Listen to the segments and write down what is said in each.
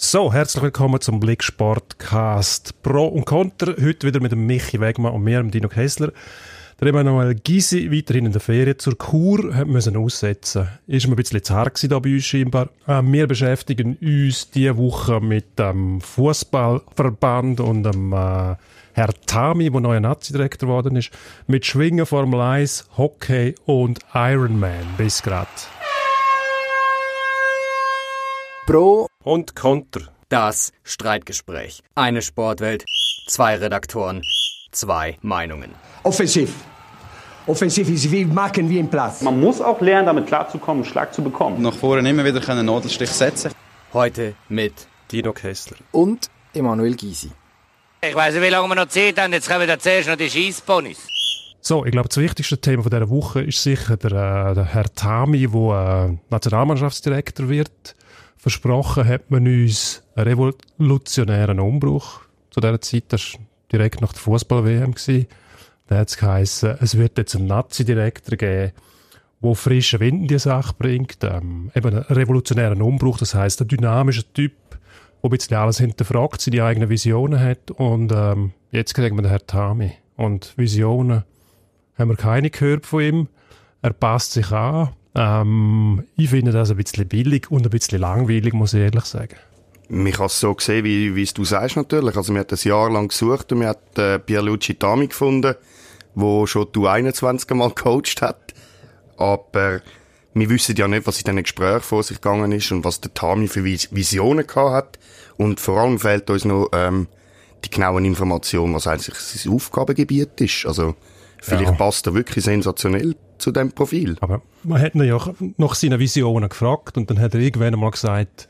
So, herzlich willkommen zum Blick Sportcast Pro und Contra. Heute wieder mit dem Michi Wegmann und mir, dem Dino Kessler. Der Emanuel Gysi, weiterhin in der Ferien zur Kur, müssen aussetzen. Ist mir ein bisschen zu hart hier bei uns scheinbar. Äh, wir beschäftigen uns diese Woche mit dem Fußballverband und dem äh, Herr Tami, der neuer Nazi-Direktor geworden ist, mit Schwingen, Formel 1, Hockey und Ironman. Bis grad. Pro und Konter. Das Streitgespräch. Eine Sportwelt, zwei Redaktoren, zwei Meinungen. Offensiv. Offensiv ist wie machen wie im Platz. Man muss auch lernen, damit klarzukommen, einen Schlag zu bekommen. Nach vorne immer wieder einen Nadelstich setzen. Heute mit Dino Kessler und Emanuel Gysi. Ich weiß nicht, wie lange wir noch Zeit haben. Jetzt kommen wir zuerst noch die Schießponys. So, ich glaube, das wichtigste Thema von dieser Woche ist sicher der, äh, der Herr Tami, der äh, Nationalmannschaftsdirektor wird. Versprochen hat man uns einen revolutionären Umbruch zu dieser Zeit. Das war direkt nach der Fußball-WM. Da hat es geheißen, es wird jetzt einen Nazi-Direktor geben, der frischen Wind in die Sache bringt. Ähm, eben einen revolutionären Umbruch. Das heisst, ein dynamischer Typ, der ein bisschen alles hinterfragt, seine eigenen Visionen hat. Und ähm, jetzt kriegen wir den Herrn Tami. Und Visionen haben wir keine gehört von ihm. Er passt sich an. Ähm, ich finde das ein bisschen billig und ein bisschen langweilig, muss ich ehrlich sagen. Man kann es so sehen, wie, wie es du sagst natürlich. Also wir haben ein Jahr lang gesucht und wir haben äh, Pierluigi Tami gefunden, der schon du 21 Mal gecoacht hat. Aber wir wissen ja nicht, was in diesen Gesprächen vor sich gegangen ist und was der Tami für Visionen gehabt hat. Und vor allem fehlt uns noch ähm, die genauen Informationen, was eigentlich sein Aufgabengebiet ist. Also vielleicht ja. passt er wirklich sensationell zu dem Profil. Aber man hat ihn ja nach seinen Visionen gefragt und dann hat er irgendwann einmal gesagt,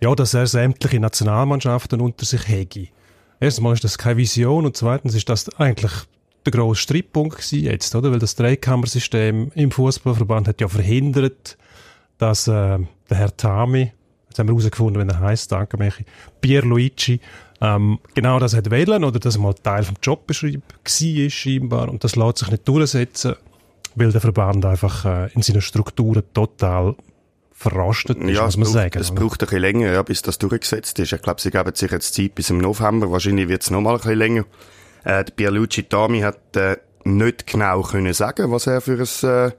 ja, dass er sämtliche Nationalmannschaften unter sich hätte. Erstmal ist das keine Vision und zweitens ist das eigentlich der grosse Streitpunkt gewesen jetzt, oder? Weil das Dreikammersystem im Fußballverband hat ja verhindert, dass äh, der Herr Tami, jetzt haben wir herausgefunden, wie er heißt, danke Michi, Pierluigi, ähm, genau das hat wählen oder dass er mal Teil vom Job beschrieben war scheinbar und das lässt sich nicht durchsetzen weil der Verband einfach äh, in seinen Strukturen total verrostet ist, ja, muss man braucht, sagen. Es braucht ein bisschen länger, ja, bis das durchgesetzt ist. Ich glaube, sie geben sich jetzt Zeit bis im November. Wahrscheinlich wird es noch mal ein bisschen länger. Äh, der Pierluigi Tami hat äh, nicht genau können sagen, was er für, ein, äh,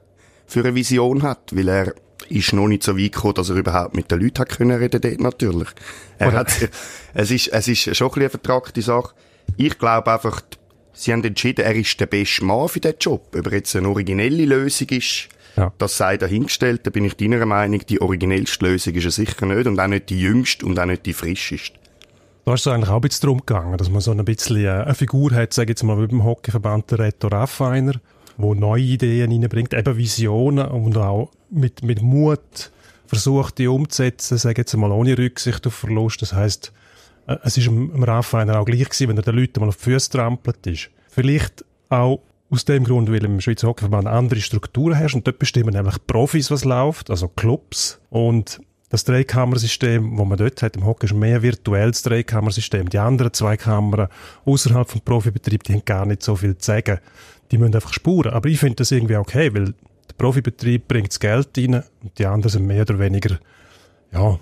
für eine Vision hat, weil er ist noch nicht so weit gekommen, dass er überhaupt mit den Leuten hat können reden dort natürlich. Er hat, es ist, es ist schon ein bisschen eine vertragte Sache. Ich glaube einfach, Sie haben entschieden, er ist der beste Mann für diesen Job. Ob er jetzt eine originelle Lösung ist, ja. das sei dahingestellt. Da bin ich deiner Meinung, die originellste Lösung ist er sicher nicht und auch nicht die jüngste und auch nicht die frischeste. Da ist es eigentlich auch ein bisschen darum gegangen, dass man so ein bisschen äh, eine Figur hat, sage ich jetzt mal, wie beim Hockeyverband der Reto Raffiner, der neue Ideen reinbringt, eben Visionen und auch mit, mit Mut versucht, die umzusetzen, sage jetzt mal, ohne Rücksicht auf Verlust. Das heißt, äh, es ist dem Raffiner auch gleich gewesen, wenn er den Leuten mal auf die Füße trampelt ist. Vielleicht auch aus dem Grund, weil im Schweizer Hockeyverband andere Strukturen herrscht und dort bestimmen nämlich Profis, was läuft, also Clubs und das Dreikammersystem, wo man dort hat im Hockey, ist mehr virtuelles Dreikammersystem. Die anderen zwei Kammern außerhalb vom Profibetrieb, die haben gar nicht so viel zu sagen. Die müssen einfach spuren. Aber ich finde das irgendwie okay, weil der Profibetrieb bringt das Geld rein und die anderen sind mehr oder weniger, ja,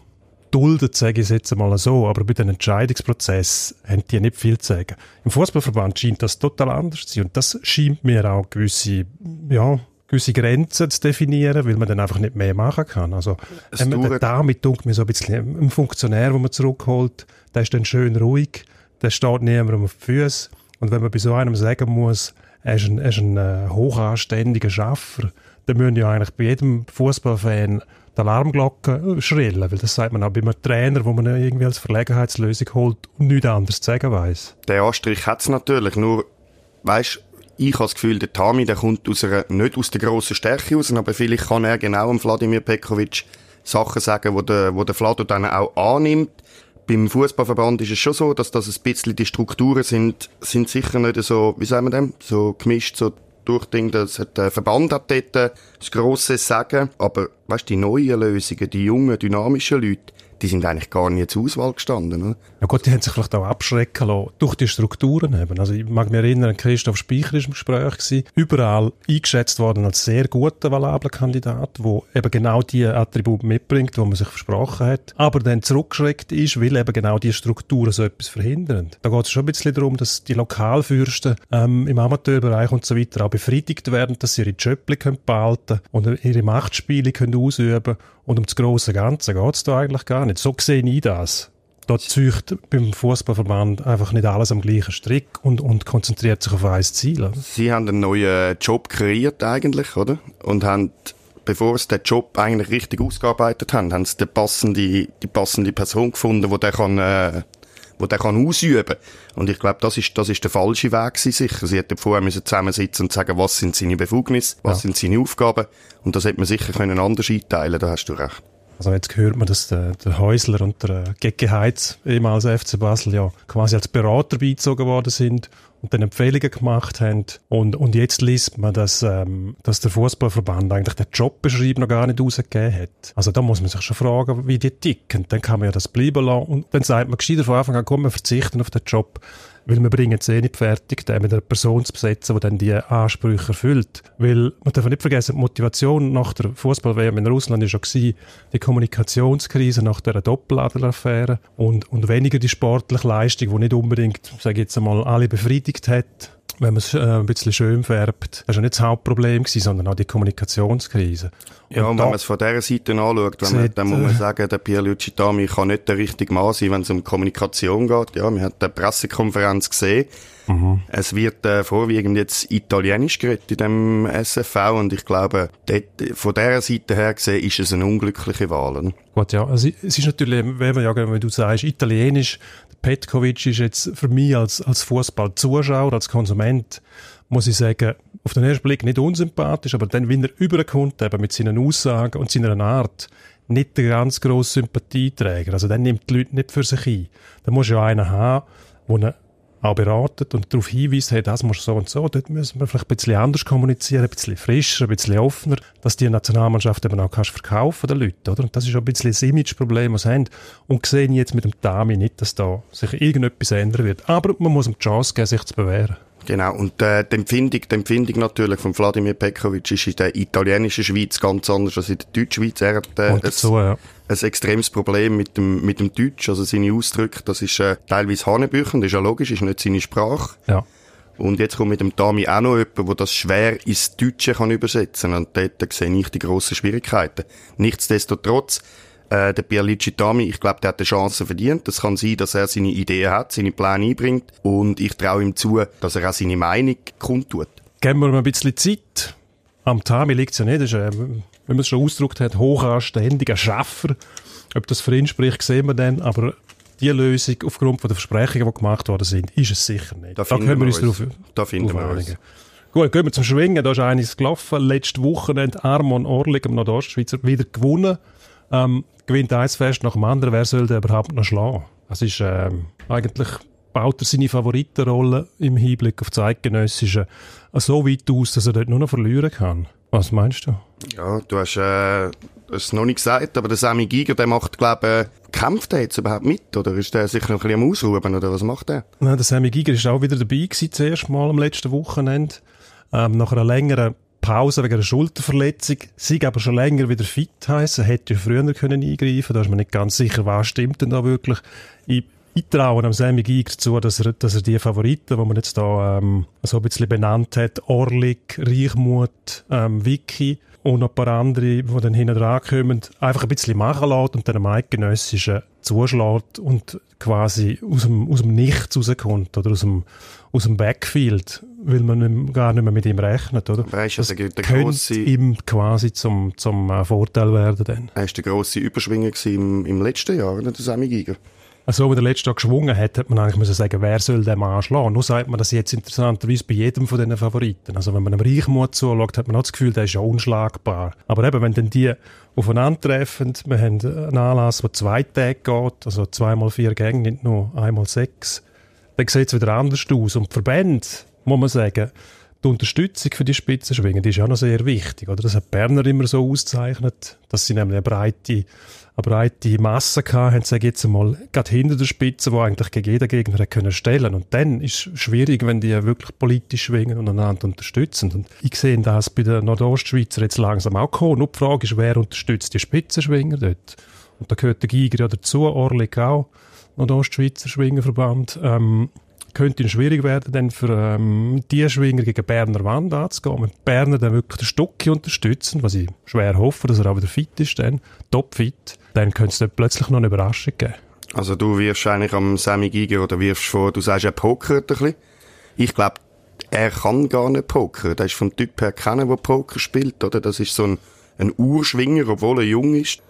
duldet, sage ich es jetzt einmal so, aber bei den Entscheidungsprozess haben die nicht viel zu sagen. Im Fußballverband scheint das total anders zu sein und das scheint mir auch gewisse, ja, gewisse Grenzen zu definieren, weil man dann einfach nicht mehr machen kann. Also man, damit tut mir so ein bisschen ein Funktionär, den man zurückholt, der ist dann schön ruhig, der steht niemandem auf die Füße und wenn man bei so einem sagen muss, er ist ein, er ist ein äh, hochanständiger Schaffer, dann müssen ja eigentlich bei jedem Fußballfan die Alarmglocke schrillen, weil das sagt man auch bei einem Trainer, wo man irgendwie als Verlegenheitslösung holt und nichts anderes zu sagen weiss. Der Anstrich hat es natürlich, nur, weißt ich habe das Gefühl, der Tami, der kommt aus einer, nicht aus der grossen Stärke raus, aber vielleicht kann er genau am Vladimir Pekovic Sachen sagen, wo der, wo der Vlado dann auch annimmt. Beim Fußballverband ist es schon so, dass das ein bisschen die Strukturen sind, sind sicher nicht so, wie sagen wir dem, so gemischt, so durchdringen. Das hat der Verband hat dort das grosse Sagen. Aber, weißt, die neuen Lösungen, die jungen, dynamischen Leute, die sind eigentlich gar nie zur Auswahl gestanden. Oder? Ja gut, die haben sich vielleicht auch abschrecken lassen durch die Strukturen eben. Also ich mag mich erinnern, Christoph Speicher war im Gespräch gewesen, überall eingeschätzt worden als sehr guter, valabler Kandidat, wo eben genau die Attribute mitbringt, die man sich versprochen hat, aber dann zurückgeschreckt ist, weil eben genau die Strukturen so etwas verhindern. Da geht es schon ein bisschen darum, dass die Lokalfürsten ähm, im Amateurbereich und so weiter auch befriedigt werden, dass sie ihre Jobs behalten und ihre Machtspiele können ausüben und um das große Ganze geht es da eigentlich gar nicht. So sehe ich das. Da zücht beim Fußballverband einfach nicht alles am gleichen Strick und, und konzentriert sich auf ein Ziel. Oder? Sie haben einen neuen Job kreiert eigentlich, oder? Und haben, bevor sie den Job eigentlich richtig ausgearbeitet haben, haben sie die passende, die passende Person gefunden, die der kann, äh, wo der kann ausüben. Und ich glaube, das ist, das ist der falsche Weg gewesen, sicher. Sie hätten vorher müssen zusammensitzen und sagen, was sind seine Befugnisse, was ja. sind seine Aufgaben. Und das hätte man sicher können anders einteilen, da hast du recht. Also jetzt hört man, dass der, der Häusler und der Gecke Heitz, ehemals FC Basel, ja quasi als Berater beizogen worden sind und dann Empfehlungen gemacht haben. Und, und jetzt liest man, dass, ähm, dass der Fußballverband eigentlich den Jobbeschreib noch gar nicht rausgegeben hat. Also da muss man sich schon fragen, wie die ticken. Dann kann man ja das bleiben lassen und dann sagt man gescheiter von Anfang an, komm, wir verzichten auf den Job weil wir bringen es eh nicht fertig, den mit einer Person zu besetzen, die dann die Ansprüche erfüllt. Weil, man darf nicht vergessen, die Motivation nach der Fußball-WM in Russland war schon die Kommunikationskrise nach der Doppeladler-Affäre und, und weniger die sportliche Leistung, die nicht unbedingt, sage ich jetzt einmal, alle befriedigt hat wenn man es äh, ein bisschen schön färbt. Das war nicht das Hauptproblem, gewesen, sondern auch die Kommunikationskrise. Ja, und, und wenn man es von dieser Seite anschaut, wenn man, dann muss man sagen, der Pierluigi Dami kann nicht der richtige Mann sein, wenn es um Kommunikation geht. Ja, man hat eine Pressekonferenz gesehen. Mhm. Es wird äh, vorwiegend jetzt Italienisch geredet in dem SFV und ich glaube, dort, von dieser Seite her gesehen ist es eine unglückliche Wahl. Gut, ja, also es ist natürlich, wenn man ja, wenn du sagst, Italienisch, Petkovic ist jetzt für mich als, als Fußballzuschauer, als Konsument, muss ich sagen, auf den ersten Blick nicht unsympathisch, aber dann, wenn er überkommt, eben mit seinen Aussagen und seiner Art, nicht der ganz grosse Sympathieträger. Also dann nimmt die Leute nicht für sich ein. Da muss ja einer haben, der auch beratet und darauf hinweist, hey, das muss so und so, dort müssen wir vielleicht ein bisschen anders kommunizieren, ein bisschen frischer, ein bisschen offener, dass die Nationalmannschaft eben auch kannst verkaufen den Leuten, oder? Und das ist auch ein bisschen das Imageproblem, das sie haben. Und sehen jetzt mit dem Tami nicht, dass da sich irgendetwas ändern wird. Aber man muss ihm die Chance geben, sich zu bewähren. Genau, und äh, die, Empfindung, die Empfindung natürlich von Wladimir Pekovic ist in der italienischen Schweiz ganz anders als in der Deutschschweiz. Er hat äh, dazu, ja. Ein extremes Problem mit dem, mit dem Deutsch, also seine Ausdrücke, das ist äh, teilweise Hanebüchen, das ist ja logisch, ist nicht seine Sprache. Ja. Und jetzt kommt mit dem Tami auch noch jemand, der das schwer ins Deutsche kann übersetzen kann. Und dort sehe ich die grossen Schwierigkeiten. Nichtsdestotrotz, äh, der Pierluigi Tami, ich glaube, der hat eine Chance verdient. Es kann sein, dass er seine Ideen hat, seine Pläne einbringt und ich traue ihm zu, dass er auch seine Meinung kundtut. Geben wir ihm ein bisschen Zeit. Am Tami liegt es ja nicht. Das ist, äh, wenn man es schon ausgedrückt hat, hochanständiger Schaffer. Ob das für ihn spricht, sehen wir dann. Aber die Lösung aufgrund von der Versprechungen, die gemacht worden sind, ist es sicher nicht. Da, da können wir uns drauf Da finden wir uns. Gut, gehen wir zum Schwingen. Da ist einiges gelaufen. Letzte Woche hat Armon Orlik im Nordostschweizer wieder gewonnen. Ähm, gewinnt eins fest nach dem anderen. Wer soll den überhaupt noch schlagen? Das ist ähm, eigentlich baut er seine Favoritenrolle im Hinblick auf das Eidgenössische so weit aus, dass er dort nur noch verlieren kann. Was meinst du? Ja, du hast äh, es noch nicht gesagt, aber der Sammy Giger, der macht, glaube ich, kämpft er jetzt überhaupt mit? Oder ist der sich noch ein bisschen am Ausruhen? Oder was macht er? Nein, der Sammy Giger ist auch wieder dabei gewesen, das erste Mal am letzten Wochenende. Ähm, nach einer längeren Pause wegen einer Schulterverletzung, sie aber schon länger wieder fit heißen, hätte ja früher können eingreifen, da ist man nicht ganz sicher, was stimmt denn da wirklich. Ich, ich traue am Sammy Giger zu, dass er, dass er die Favoriten, die man jetzt da ähm, so ein bisschen benannt hat, Orlik, Reichmut, ähm, Vicky und ein paar andere, die dann hinten dran kommen, einfach ein bisschen machen lässt und dann am eidgenössischen zuschlägt und quasi aus dem, aus dem Nichts rauskommt oder aus dem, aus dem Backfield, weil man gar nicht mehr mit ihm rechnet, oder? Weißt, das also der könnte grosse, ihm quasi zum, zum äh, Vorteil werden dann. Er war der grosse Überschwinger im, im letzten Jahr, der Sammy Giger. Also, wenn der letzte Tag geschwungen hat, hat man eigentlich müssen sagen, wer soll den Mann schlagen. Nur sagt man das jetzt interessanterweise bei jedem von diesen Favoriten. Also, wenn man einem Reichmut zuschaut, hat man auch das Gefühl, der ist ja unschlagbar. Aber eben, wenn dann die aufeinandertreffen, wir haben einen Anlass, der zwei Tage geht, also zweimal vier Gänge, nicht nur einmal sechs, dann sieht es wieder anders aus. Und die Verbände, muss man sagen, die Unterstützung für die Spitzenschwinger, die ist auch noch sehr wichtig. Oder? Das hat Berner immer so ausgezeichnet, dass sie nämlich eine breite, eine breite Masse hatten, sage jetzt einmal, gerade hinter der Spitze, wo eigentlich gegen jeden Gegner können stellen Und dann ist es schwierig, wenn die wirklich politisch schwingen und einander unterstützen. Und ich sehe das bei den Nordostschweizer jetzt langsam auch kommen. Nur die Frage ist, wer unterstützt die Spitzenschwinger dort? Und da gehört der Giger ja dazu, Orlik auch, Nordostschweizer Schwingerverband. Ähm, könnte schwierig werden, dann für ähm, die Schwinger gegen Berner Wand anzugehen. Wenn Berner dann wirklich den Stocki unterstützen, was ich schwer hoffe, dass er auch wieder fit ist, dann topfit, dann könnte es dann plötzlich noch eine Überraschung geben. Also du wirfst eigentlich am Sammy Giger oder wirfst vor, du sagst, er pokert ein bisschen. Ich glaube, er kann gar nicht pokern. Der ist vom Typ her keiner, der Poker spielt, oder? Das ist so ein, ein Urschwinger, obwohl er jung ist.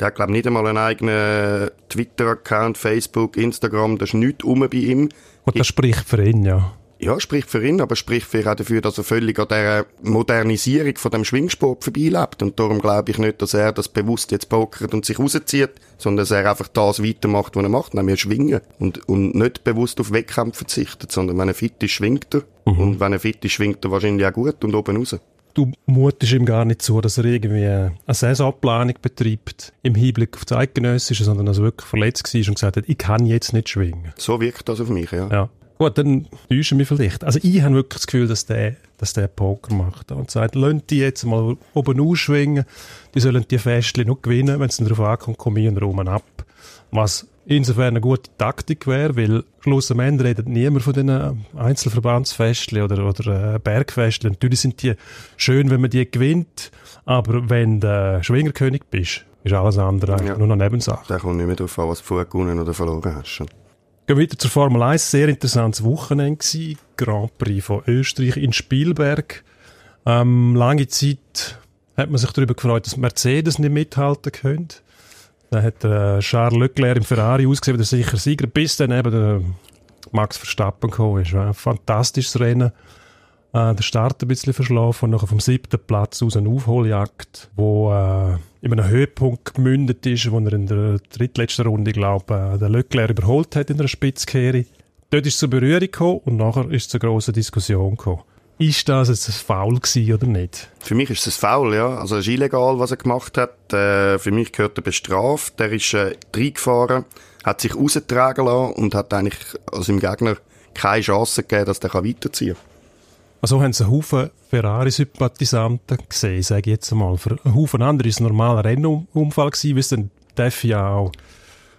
Der hat, glaube nicht einmal einen eigenen Twitter-Account, Facebook, Instagram, das ist nichts um bei ihm. Und das spricht für ihn, ja. Ja, spricht für ihn, aber spricht für auch dafür, dass er völlig an der Modernisierung von dem Schwingsport vorbeilebt. Und darum glaube ich nicht, dass er das bewusst jetzt pokert und sich rauszieht, sondern dass er einfach das weitermacht, was er macht, nämlich schwingen. Und, und nicht bewusst auf Wettkämpfe verzichtet, sondern wenn er fit ist, schwingt er. Mhm. Und wenn er fit ist, schwingt er wahrscheinlich auch gut und oben raus du mutest ihm gar nicht zu, dass er irgendwie eine Saisonplanung betreibt im Hinblick auf das Eidgenössische, sondern dass er wirklich verletzt war und gesagt hat, ich kann jetzt nicht schwingen. So wirkt das auf mich, ja. ja. Gut, dann täusche ich mich vielleicht. Also ich habe wirklich das Gefühl, dass der, dass der Poker macht und sagt, lasst die jetzt mal oben ausschwingen, die sollen die Festchen noch gewinnen, wenn es darauf ankommt, komme ich rum ab. Was insofern eine gute Taktik wäre, weil Schluss am Ende redet niemand von diesen Einzelverbandsfestchen oder, oder äh, Bergfestchen. Natürlich sind die schön, wenn man die gewinnt, aber wenn du Schwingerkönig bist, ist alles andere ja. nur noch Nebensache. Da kommt nicht mehr darauf an, was du gewonnen oder verloren hast. Gehen wir wieder zur Formel 1. Sehr interessantes Wochenende gewesen. Grand Prix von Österreich in Spielberg. Ähm, lange Zeit hat man sich darüber gefreut, dass Mercedes nicht mithalten könnte. Dann hat äh, Charles Leclerc im Ferrari ausgesehen wie der sicher Sieger, bis dann eben der Max Verstappen gekommen ist. Ein fantastisches Rennen. Äh, der Start ein bisschen verschlafen und nachher vom siebten Platz aus eine Aufholjagd, wo äh, in einem Höhepunkt gemündet ist, wo er in der drittletzten Runde, glaube äh, der Leclerc überholt hat in einer Spitzkehre. Dort ist es zur Berührung gekommen und nachher ist es zu einer grossen Diskussion gekommen. Ist das jetzt ein Foul gewesen oder nicht? Für mich ist es ein Foul, ja. Also es ist illegal, was er gemacht hat. Äh, für mich gehört er bestraft. Der ist äh, reingefahren, hat sich raustragen lassen und hat eigentlich also Gegner keine Chance gegeben, dass der weiterziehen kann. Also haben sie einen Haufen Ferrari-Sympathisanten gesehen, sage ich jetzt einmal. Für einen Haufen andere war es ein normaler Rennunfall gewesen, wie es dann Defi ja auch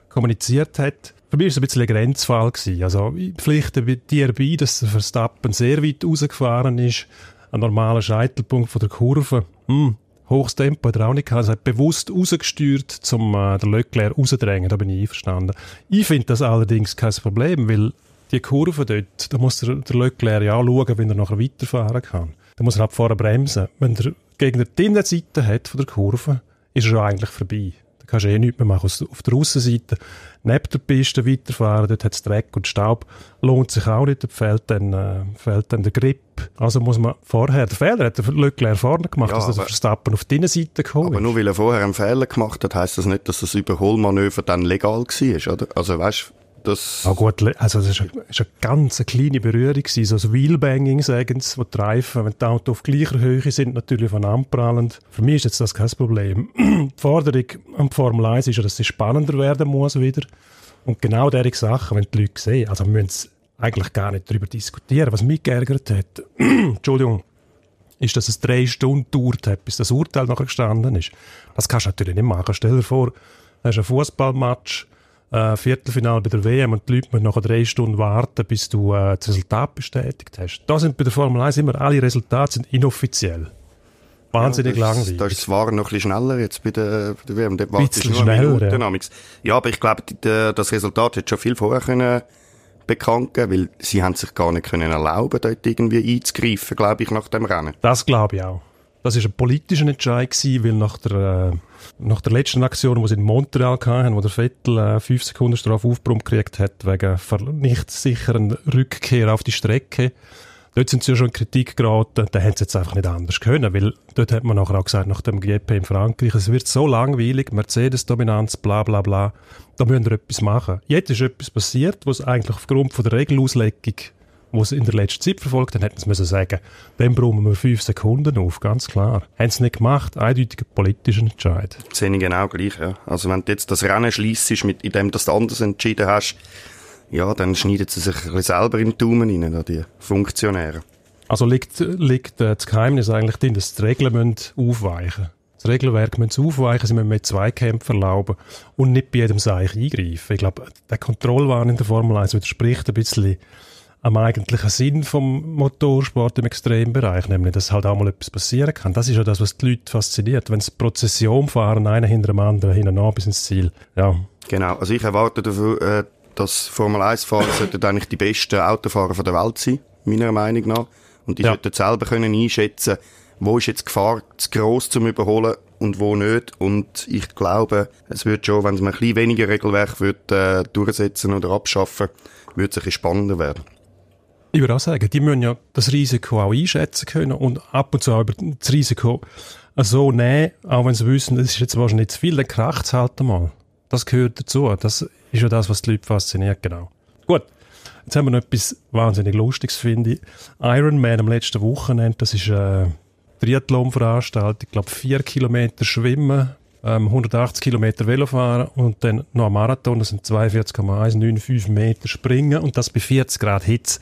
kommuniziert hat. Für mich war es ein bisschen ein Grenzfall. Also, ich pflichte dir bei, dass der Verstappen sehr weit rausgefahren ist. Ein normaler Scheitelpunkt von der Kurve. Hm, hohes Tempo hat er auch nicht gehabt. Er hat bewusst rausgesteuert, um äh, den Leclerc rauszudrängen. Da bin ich einverstanden. Ich finde das allerdings kein Problem, weil die Kurve dort, da muss der, der Leclerc ja auch schauen, wenn er nachher weiterfahren kann. Da muss er halt vorher bremsen. Wenn der Gegner die Innenseite hat von der Kurve, ist er eigentlich vorbei kannst du eh nichts mehr machen. Auf der Aussenseite neben der Piste weiterfahren, dort hat es Dreck und Staub, lohnt sich auch nicht, dort fehlt dann, äh, fehlt dann der Grip. Also muss man vorher, der Fehler hat der Leclerc vorne gemacht, ja, dass der Verstappen auf die Seite gekommen Aber nur weil er vorher einen Fehler gemacht hat, heisst das nicht, dass das Überholmanöver dann legal war, oder? Also weißt das ah gut, also das war eine, eine ganz kleine Berührung, so ein Wheelbanging, sagen sie, wo die Reifen, wenn die Autos auf gleicher Höhe sind, natürlich von anprallend. Für mich ist jetzt das kein Problem. die Forderung am Formel 1 ist ja, dass sie spannender werden muss wieder. Und genau diese Sachen, wenn die Leute sehen, also wir müssen eigentlich gar nicht darüber diskutieren. Was mich geärgert hat, Entschuldigung, ist, dass es drei Stunden gedauert hat, bis das Urteil nachher gestanden ist. Das kannst du natürlich nicht machen. Stell dir vor, hast ein Fußballmatch, äh, Viertelfinale bei der WM und die Leute müssen noch drei Stunden warten, bis du äh, das Resultat bestätigt hast. Da sind bei der Formel 1 immer alle Resultate sind inoffiziell. Wahnsinnig ja, langweilig. Das ist zwar noch ein bisschen schneller jetzt bei der, bei der WM. Dort ein bisschen schneller, ja. ja, aber ich glaube, das Resultat hätte schon viel vorher können bekannt geben, weil sie haben sich gar nicht können erlauben, dort irgendwie einzugreifen, glaube ich, nach dem Rennen. Das glaube ich auch. Das ist ein politischer Entscheid weil nach der, äh, nach der letzten Aktion, die sie in Montreal hatten, wo der Vettel äh, fünf Sekunden Strafe aufbrummt gekriegt hat, wegen nicht sicheren Rückkehr auf die Strecke, dort sind sie ja schon in Kritik geraten, da haben sie jetzt einfach nicht anders können, weil dort hat man nachher auch gesagt, nach dem GP in Frankreich, es wird so langweilig, Mercedes-Dominanz, bla bla bla, da müssen wir etwas machen. Jetzt ist etwas passiert, was eigentlich aufgrund von der Regelauslegung wo sie in der letzten Zeit verfolgt haben, hätten sie müssen sagen, dann brauchen wir fünf Sekunden auf, ganz klar. Haben sie nicht gemacht, eindeutiger politischer Entscheid. Sehe ich genau gleich, ja. Also wenn du jetzt das Rennen schliessest, mit indem du das anders entschieden hast, ja, dann schneiden sie sich ein bisschen selber im Daumen rein, die Funktionäre. Also liegt, liegt äh, das Geheimnis eigentlich darin, dass die Regeln aufweichen müssen. Das Regelwerk müssen aufweichen, sie müssen mit Zweikämpfen erlauben und nicht bei jedem Seich eingreifen. Ich glaube, der Kontrollwahn in der Formel 1 widerspricht ein bisschen am eigentlichen Sinn vom Motorsport im Extrembereich, nämlich, dass halt auch mal etwas passieren kann. Das ist ja das, was die Leute fasziniert. Wenn sie Prozession fahren, einer hinter dem anderen, hinten bis ins Ziel. Ja. Genau. Also ich erwarte dafür, äh, dass Formel 1-Fahrer sollten eigentlich die besten Autofahrer der Welt sein, meiner Meinung nach. Und die ja. sollten selber können einschätzen, wo ist jetzt die Gefahr zu gross zum Überholen und wo nicht. Und ich glaube, es wird schon, wenn man ein bisschen weniger Regelwerk wird, äh, durchsetzen oder abschaffen, wird es ein bisschen spannender werden. Ich würde auch sagen, die müssen ja das Risiko auch einschätzen können und ab und zu auch über das Risiko so nehmen, auch wenn sie wissen, das ist jetzt wahrscheinlich zu viel, dann kracht es halt einmal. Das gehört dazu. Das ist ja das, was die Leute fasziniert, genau. Gut. Jetzt haben wir noch etwas wahnsinnig Lustiges, finde ich. Ironman am letzten Wochenende, das ist eine Triathlon-Veranstaltung, ich glaube vier Kilometer Schwimmen, ähm, 180 Kilometer Velofahren und dann noch ein Marathon, das sind 42,195 Meter Springen und das bei 40 Grad Hitze.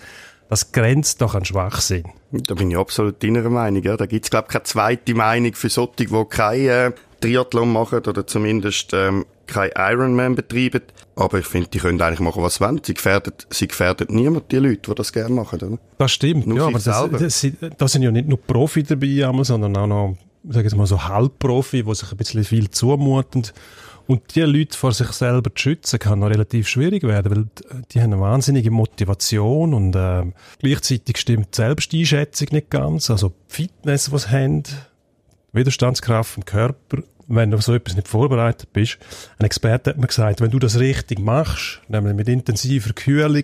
Das grenzt doch an Schwachsinn. Da bin ich absolut deiner Meinung. Ja. Da gibt es, glaube ich, keine zweite Meinung für solche, die keine äh, Triathlon machen oder zumindest ähm, kein Ironman betreiben. Aber ich finde, die können eigentlich machen, was sie wollen. Sie gefährden, sie gefährden niemand, die Leute, die das gerne machen. Oder? Das stimmt, Nur ja, aber das, das, das, sind ja nicht nur Profi dabei, sondern auch noch, sagen wir mal, so Halbprofi, die sich ein bisschen viel zumuten. Und die Leute vor sich selber zu schützen, kann noch relativ schwierig werden, weil die haben eine wahnsinnige Motivation und äh, gleichzeitig stimmt die Selbsteinschätzung nicht ganz. Also die Fitness, die sie haben, Widerstandskraft vom Körper, wenn du auf so etwas nicht vorbereitet bist. Ein Experte hat mir gesagt, wenn du das richtig machst, nämlich mit intensiver Kühlung,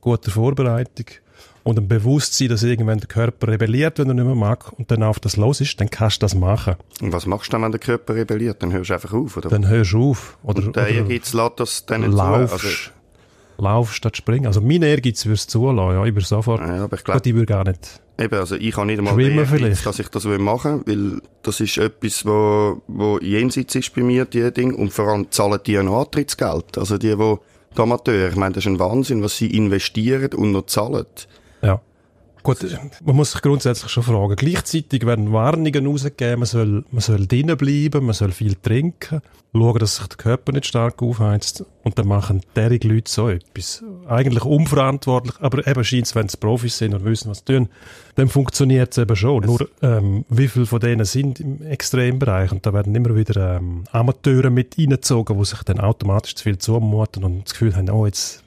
guter Vorbereitung und einem Bewusstsein, dass irgendwann der Körper rebelliert, wenn er nicht mehr mag, und dann auf das los ist, dann kannst du das machen. Und was machst du dann, wenn der Körper rebelliert? Dann hörst du einfach auf, oder? Dann hörst du auf. Oder, und der Ehrgeiz lässt das dann nicht laufst, zu. Also lauf statt springen. Also mein Ehrgeiz würde es zulassen, ja, ich würde sofort. Ja, aber ich glaube, ich würde gar nicht. Eben, also ich habe nicht einmal den Ehrgeiz, dass ich das machen will, weil das ist etwas, wo, wo jenseits ist bei mir, die Ding, und vor allem zahlen die ein Antrittsgeld. Also die, wo, die Amateure, ich meine, das ist ein Wahnsinn, was sie investieren und noch zahlen. Gut, man muss sich grundsätzlich schon fragen. Gleichzeitig werden Warnungen rausgegeben, man soll, man soll drinnen bleiben, man soll viel trinken, schauen, dass sich der Körper nicht stark aufheizt. Und dann machen derige Leute so etwas. Eigentlich unverantwortlich, aber eben scheint es, wenn sie Profis sind und wissen, was sie tun, dann funktioniert es eben schon. Nur, ähm, wie viele von denen sind im Extrembereich? Und da werden immer wieder ähm, Amateure mit reingezogen, die sich dann automatisch zu viel zumuten und das Gefühl haben, oh, jetzt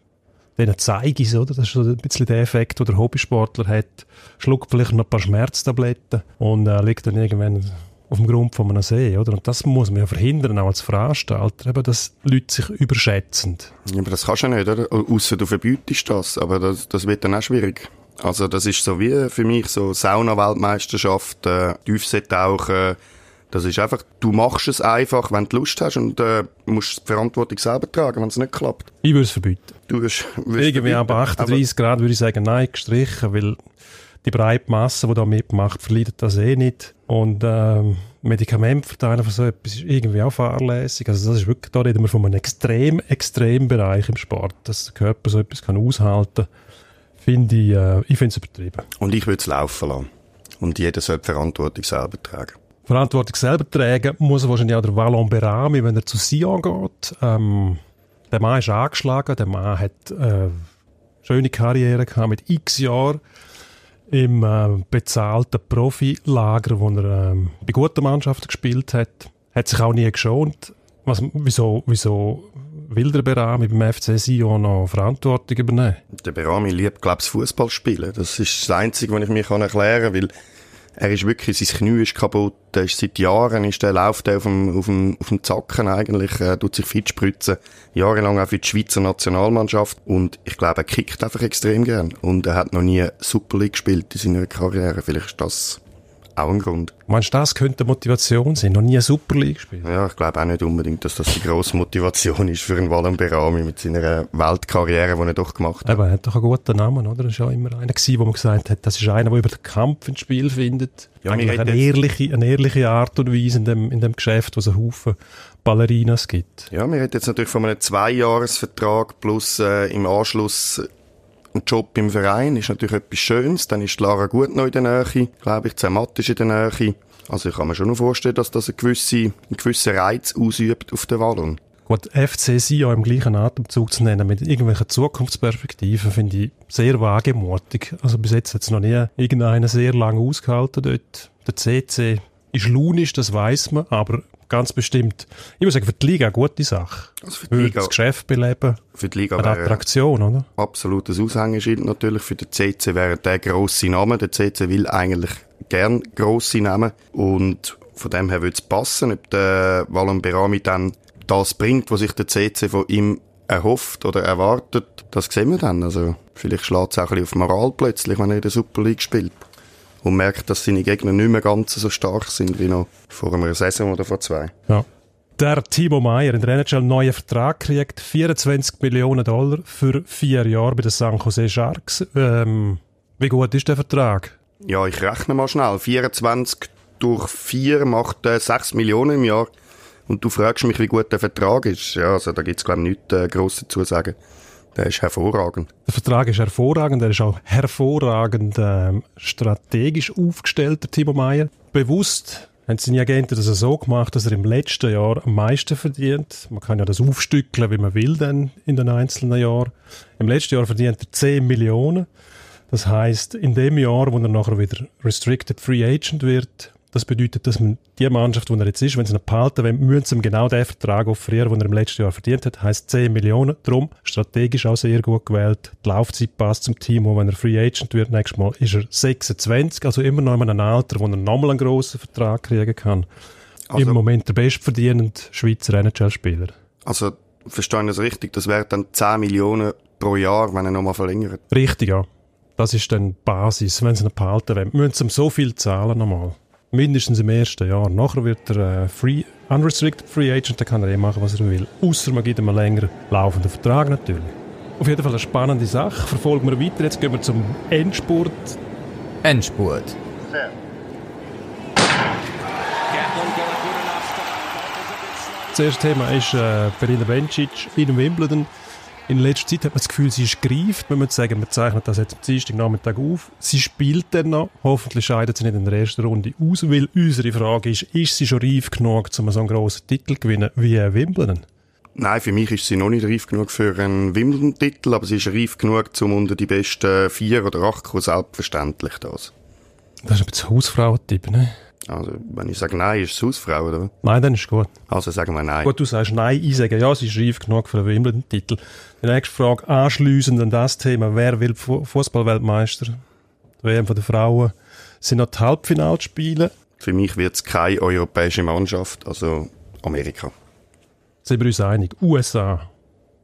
ich es, oder? Das ist so ein bisschen der Effekt, den der Hobbysportler hat. Schluckt vielleicht noch ein paar Schmerztabletten und äh, liegt dann irgendwann auf dem Grund von einem See, oder? Und das muss man ja verhindern, auch als Veranstalter, eben, dass Leute sich überschätzen. Ja, aber das kannst du ja nicht, oder? Ausser du verbietest das, aber das, das wird dann auch schwierig. Also das ist so wie für mich so Sauna-Weltmeisterschaft, äh, Tiefseetauchen, das ist einfach, du machst es einfach, wenn du Lust hast und äh, musst die Verantwortung selber tragen, wenn es nicht klappt. Ich würde es verbieten. Du wirst, wirst Irgendwie ab 38 Grad würde ich sagen, nein, gestrichen, weil die breite Masse, die da mitmacht, verleidet das eh nicht. Und ähm, Medikamente verteilen von so etwas ist irgendwie auch fahrlässig. Also das ist wirklich, da reden wir von einem extrem, extrem Bereich im Sport, dass der Körper so etwas kann aushalten kann. Finde ich, äh, ich finde es übertrieben. Und ich würde es laufen lassen. Und jeder soll die Verantwortung selber tragen. Verantwortung selber tragen muss wahrscheinlich auch der Wallon Berami, wenn er zu Sion geht. Ähm, der Mann ist angeschlagen, der Mann hat äh, schöne Karriere gehabt mit x Jahren im äh, bezahlten Profilager, wo er ähm, bei guten Mannschaften gespielt hat. Hat sich auch nie geschont. Was, wieso, wieso will der Berami beim FC Sion noch Verantwortung übernehmen? Der Berami liebt, glaube ich, Fußball spielen. Das ist das Einzige, was ich mir erklären kann, weil er ist wirklich, sein Knie ist kaputt, er ist seit Jahren, ist der, läuft er auf dem, auf dem, auf dem Zacken eigentlich, er tut sich fit spritzen, jahrelang auch für die Schweizer Nationalmannschaft. Und ich glaube, er kickt einfach extrem gern. Und er hat noch nie Super League gespielt in seiner Karriere, vielleicht ist das auch ein Grund. Meinst du, das könnte Motivation sein? Noch nie eine Super League gespielt? Ja, ich glaube auch nicht unbedingt, dass das die grosse Motivation ist für einen Wallon Berami mit seiner Weltkarriere, die er doch gemacht hat. Aber er hat doch einen guten Namen, oder? Er war ja immer einer, gewesen, wo man gesagt hat, das ist einer, der über den Kampf ins Spiel findet. Ja, Eigentlich eine ehrliche, eine ehrliche Art und Weise in dem, in dem Geschäft, wo es einen Haufen Ballerinas gibt. Ja, wir reden jetzt natürlich von einem Zweijahresvertrag plus äh, im Anschluss ein Job im Verein ist natürlich etwas Schönes. Dann ist Lara gut noch in der Nähe, glaube ich. Zermatt ist in der Nähe. Also ich kann mir schon noch vorstellen, dass das einen gewissen, einen gewissen Reiz ausübt auf den Wallon. Gut, FC Sion im gleichen Atemzug zu nennen, mit irgendwelchen Zukunftsperspektiven, finde ich sehr wagemutig. Also bis jetzt hat es noch nie irgendeiner sehr lange ausgehalten dort. Der CC ist launisch, das weiß man, aber ganz bestimmt, ich muss sagen, für die Liga eine gute Sache. Also für die Würde Liga, das Geschäft beleben, für die Liga eine Attraktion, oder? absolutes Aushängeschild natürlich. Für den CC wäre der grosse Name. Der CC will eigentlich gern grosse Namen. Und von dem her würde es passen, ob der Wallon Berami dann das bringt, was sich der CC von ihm erhofft oder erwartet. Das sehen wir dann. Also, vielleicht schlägt es auch ein bisschen auf Moral plötzlich, wenn er in der Super League spielt. Und merkt, dass seine Gegner nicht mehr ganz so stark sind wie noch vor einer Saison oder vor zwei. Ja. Der Timo Meyer in der NHL einen neuen Vertrag kriegt, 24 Millionen Dollar für vier Jahre bei den San Jose Sharks. Ähm, wie gut ist der Vertrag? Ja, ich rechne mal schnell. 24 durch 4 macht äh, 6 Millionen im Jahr. Und du fragst mich, wie gut der Vertrag ist. Ja, also da gibt's glaube ich, nichts äh, gross zu sagen. Der ist hervorragend. Der Vertrag ist hervorragend, er ist auch hervorragend ähm, strategisch aufgestellt, der Timo Meyer. Bewusst haben seine Agenten das so gemacht, dass er im letzten Jahr am meisten verdient. Man kann ja das aufstückeln, wie man will, dann in den einzelnen Jahren. Im letzten Jahr verdient er 10 Millionen. Das heißt, in dem Jahr, wo er nachher wieder Restricted Free Agent wird, das bedeutet, dass man die Mannschaft, wo er jetzt ist, wenn sie ihn behalten wollen, müssen sie ihm genau den Vertrag offerieren, den er im letzten Jahr verdient hat. Heißt 10 Millionen. Darum strategisch auch sehr gut gewählt. Die Laufzeit passt zum Team. Und wenn er Free Agent wird, nächstes Mal ist er 26, also immer noch in einem Alter, wo er nochmal einen grossen Vertrag kriegen kann. Also- Im Moment der bestverdienende Schweizer NHL-Spieler. Also, verstehe ich das richtig? Das wären dann 10 Millionen pro Jahr, wenn er nochmal verlängert. Richtig, ja. Das ist dann die Basis. Wenn sie ihn behalten wollen, müssen sie ihm so viel zahlen nochmal. Mindestens im ersten Jahr. Nachher wird er äh, free, unrestricted free agent, dann kann er eh machen, was er will. Außer man gibt ihm einen länger laufenden Vertrag natürlich. Auf jeden Fall eine spannende Sache. Verfolgen wir weiter. Jetzt gehen wir zum Endspurt. Endspurt. Das erste Thema ist äh, Berina Bencic in Wimbledon. In letzter Zeit hat man das Gefühl, sie ist gereift. Man muss sagen, man zeichnet das jetzt am Dienstagnachmittag auf. Sie spielt dann noch. Hoffentlich scheidet sie nicht in der ersten Runde aus, weil unsere Frage ist, ist sie schon reif genug, um so einen grossen Titel zu gewinnen wie äh, Wimbledon? Nein, für mich ist sie noch nicht reif genug für einen Wimbledon-Titel, aber sie ist reif genug, um unter die besten vier oder acht zu kommen, selbstverständlich das. Das ist ein bisschen Hausfrauentipp, ne? Also, wenn ich sage Nein, ist es Hausfrau, oder? Nein, dann ist gut. Also sagen wir Nein. Gut, du sagst Nein, ich sage ja, sie ist reif genug für einen Wimbledon-Titel. Die nächste Frage, anschliessend an das Thema, wer will Fu- Fußballweltmeister? Die WM von der Frauen sind noch die Halbfinalspiele. Für mich wird es keine europäische Mannschaft, also Amerika. Sind wir uns einig? USA.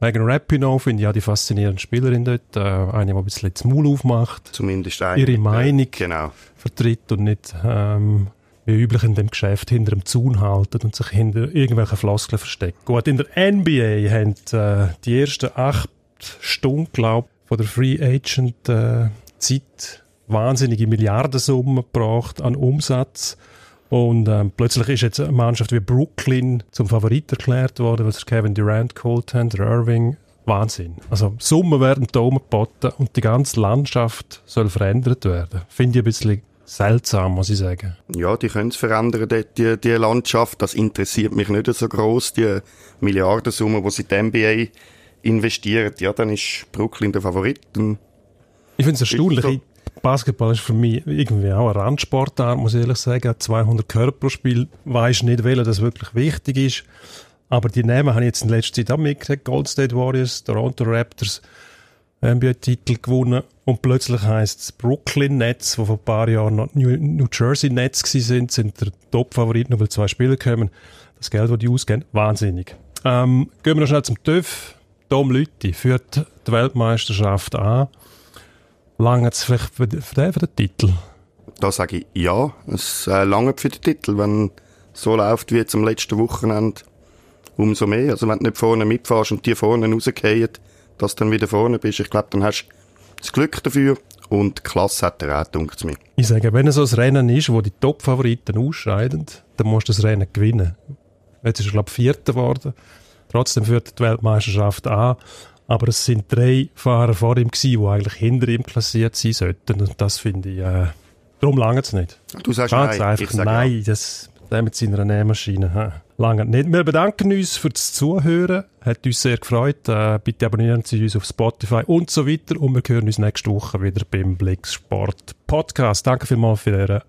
Megan Rapinoe finde ich ja die faszinierende Spielerin dort. Äh, eine, die ein bisschen das Maul aufmacht, Zumindest eine. ihre Meinung Genau. vertritt und nicht ähm, wie üblich in dem Geschäft hinter dem Zaun haltet und sich hinter irgendwelchen Floskeln versteckt. Gut, in der NBA haben äh, die ersten acht Stunden, glaube ich, von der Free Agent äh, Zeit wahnsinnige Milliardensummen gebracht an Umsatz. Und ähm, plötzlich ist jetzt eine Mannschaft wie Brooklyn zum Favorit erklärt worden, sie Kevin Durant geholt haben, der Irving. Wahnsinn. Also Summen werden da geboten und die ganze Landschaft soll verändert werden. Finde ich ein bisschen seltsam, muss ich sagen. Ja, die können es verändern, die, die, die Landschaft. Das interessiert mich nicht so groß die Milliardensumme, die sie in die NBA investieren. Ja, dann ist Brooklyn der Favorit. Und Ich finde es erstaunlich. so. Basketball ist für mich irgendwie auch eine Randsportart, muss ich ehrlich sagen. 200 Körper pro Spiel. Weiß nicht, welcher das wirklich wichtig ist. Aber die Namen habe ich jetzt in letzter Zeit auch mitgekriegt. Gold State Warriors, Toronto Raptors, NBA-Titel gewonnen. Und plötzlich heisst es Brooklyn Nets, die vor ein paar Jahren noch New, New Jersey Nets gewesen sind, sind der Top-Favorit, nur weil zwei Spieler kommen. Das Geld, das die ausgeben, wahnsinnig. Ähm, gehen wir noch schnell zum TÜV. Tom Lütti führt die Weltmeisterschaft an. Lange jetzt vielleicht für, den- für den, Titel? Da sage ich ja, es äh, lange für den Titel, wenn es so läuft wie jetzt am letzten Wochenende, umso mehr. Also wenn du nicht vorne mitfährst und die vorne rausgehen, dass du dann wieder vorne bist, ich glaube, dann hast du das Glück dafür und die Klasse hat er auch, denkt mir. Ich sage, wenn es so ein Rennen ist, wo die Top-Favoriten ausscheiden, dann musst du das Rennen gewinnen. Jetzt ist er, glaube ich, Vierter geworden. Trotzdem führt die Weltmeisterschaft an. Aber es sind drei Fahrer vor ihm gewesen, die eigentlich hinter ihm klassiert sein sollten. Und das finde ich, äh, darum lange es nicht. Du sagst Ganz nein, einfach, nein, das, der mit seiner Nähmaschine, lange nicht. Wir bedanken uns für das Zuhören. Hat uns sehr gefreut. Äh, bitte abonnieren Sie uns auf Spotify und so weiter. Und wir hören uns nächste Woche wieder beim Blix Sport Podcast. Danke vielmals für Ihre